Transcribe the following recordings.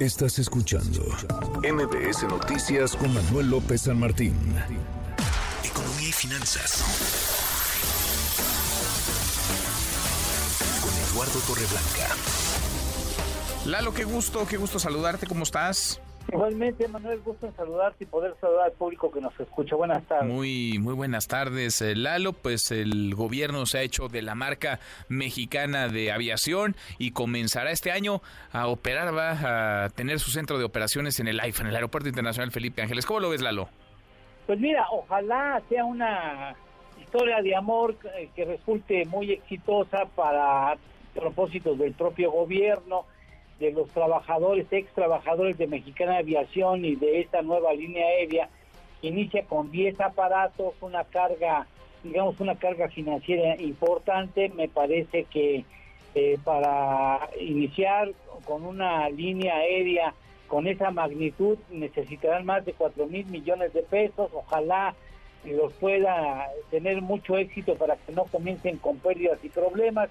Estás escuchando MBS Noticias con Manuel López San Martín. Economía y finanzas. Con Eduardo Torreblanca. Lalo, qué gusto, qué gusto saludarte, ¿cómo estás? Igualmente, Manuel, gusto en saludarte y poder saludar al público que nos escucha. Buenas tardes. Muy, muy buenas tardes, eh, Lalo. Pues el gobierno se ha hecho de la marca mexicana de aviación y comenzará este año a operar, va a tener su centro de operaciones en el AIFA, en el Aeropuerto Internacional Felipe Ángeles. ¿Cómo lo ves, Lalo? Pues mira, ojalá sea una historia de amor que resulte muy exitosa para propósitos del propio gobierno de los trabajadores, ex trabajadores de Mexicana Aviación y de esta nueva línea aérea, inicia con 10 aparatos, una carga, digamos, una carga financiera importante. Me parece que eh, para iniciar con una línea aérea con esa magnitud necesitarán más de 4 mil millones de pesos. Ojalá los pueda tener mucho éxito para que no comiencen con pérdidas y problemas.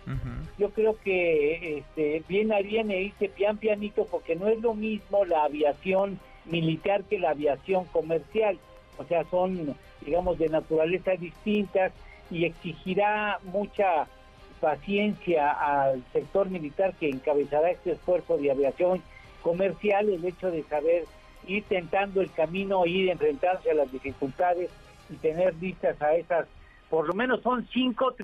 Yo creo que este, bien harían irse pian pianito porque no es lo mismo la aviación militar que la aviación comercial. O sea, son, digamos, de naturaleza distintas y exigirá mucha paciencia al sector militar que encabezará este esfuerzo de aviación comercial, el hecho de saber ir tentando el camino, ir enfrentarse a las dificultades y tener listas a esas, por lo menos son cinco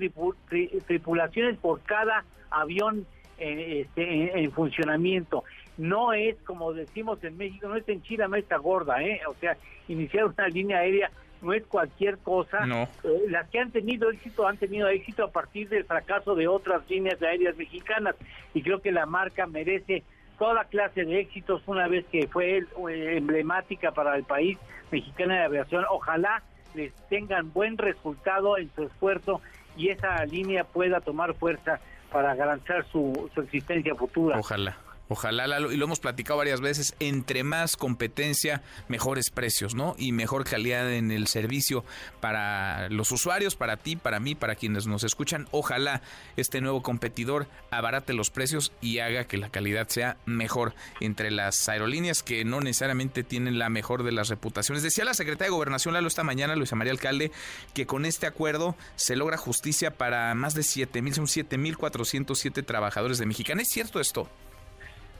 tripulaciones por cada avión eh, este, en, funcionamiento. No es, como decimos en México, no es en Chile, no está gorda, ¿eh? O sea, iniciar una línea aérea no es cualquier cosa. No. Eh, las que han tenido éxito han tenido éxito a partir del fracaso de otras líneas aéreas mexicanas y creo que la marca merece toda clase de éxitos una vez que fue eh, emblemática para el país mexicana de aviación. Ojalá les tengan buen resultado en su esfuerzo y esa línea pueda tomar fuerza para garantizar su, su existencia futura. Ojalá. Ojalá, y lo hemos platicado varias veces, entre más competencia, mejores precios, ¿no? Y mejor calidad en el servicio para los usuarios, para ti, para mí, para quienes nos escuchan. Ojalá este nuevo competidor abarate los precios y haga que la calidad sea mejor entre las aerolíneas que no necesariamente tienen la mejor de las reputaciones. Decía la secretaria de Gobernación Lalo esta mañana, Luisa María Alcalde, que con este acuerdo se logra justicia para más de 7 mil, son 7 mil 407 trabajadores de Mexicana. ¿Es cierto esto?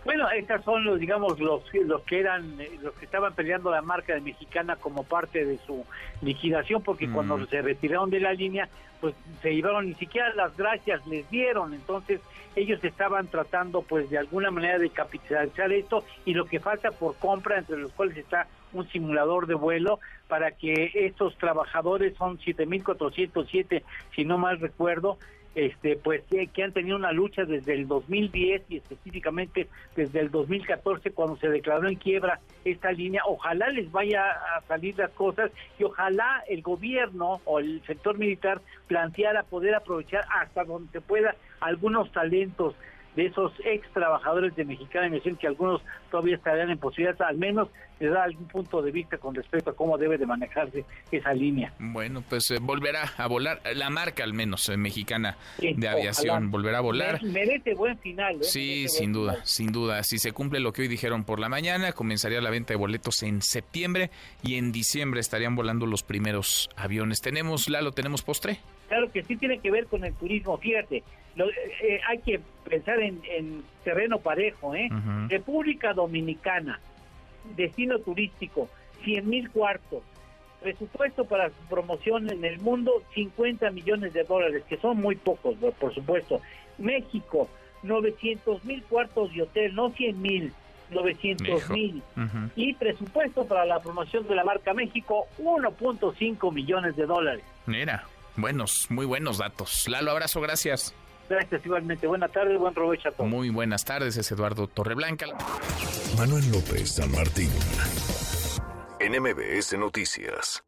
Bueno, estos son los, digamos, los, los que eran, eh, los que estaban peleando la marca de Mexicana como parte de su liquidación, porque cuando mm. se retiraron de la línea, pues se llevaron, ni siquiera las gracias les dieron, entonces ellos estaban tratando, pues, de alguna manera de capitalizar esto, y lo que falta por compra, entre los cuales está un simulador de vuelo, para que estos trabajadores, son 7.407, si no mal recuerdo, este pues que han tenido una lucha desde el 2010 y específicamente desde el 2014 cuando se declaró en quiebra esta línea. Ojalá les vaya a salir las cosas y ojalá el gobierno o el sector militar planteara poder aprovechar hasta donde se pueda algunos talentos de esos ex trabajadores de Mexicana Misión que algunos todavía estarían en posibilidad, al menos le da algún punto de vista con respecto a cómo debe de manejarse esa línea. Bueno, pues eh, volverá a volar, la marca al menos eh, mexicana de aviación, volverá a volar. Merece buen final. ¿eh? Sí, sin duda, sin duda. Si se cumple lo que hoy dijeron por la mañana, comenzaría la venta de boletos en septiembre y en diciembre estarían volando los primeros aviones. ¿Tenemos, Lalo, tenemos postre? Claro que sí tiene que ver con el turismo. Fíjate, eh, hay que pensar en, terreno parejo. ¿eh? República Dominicana, destino turístico, 100 mil cuartos. Presupuesto para su promoción en el mundo, 50 millones de dólares, que son muy pocos, por supuesto. México, 900 mil cuartos de hotel, no 100 mil. 900 mil. Y presupuesto para la promoción de la marca México, 1.5 millones de dólares. Mira. Buenos, muy buenos datos. Lalo, abrazo, gracias. Gracias igualmente. Buenas tardes, buen provecho a todos. Muy buenas tardes, es Eduardo Torreblanca. Manuel López San Martín, NMBS Noticias.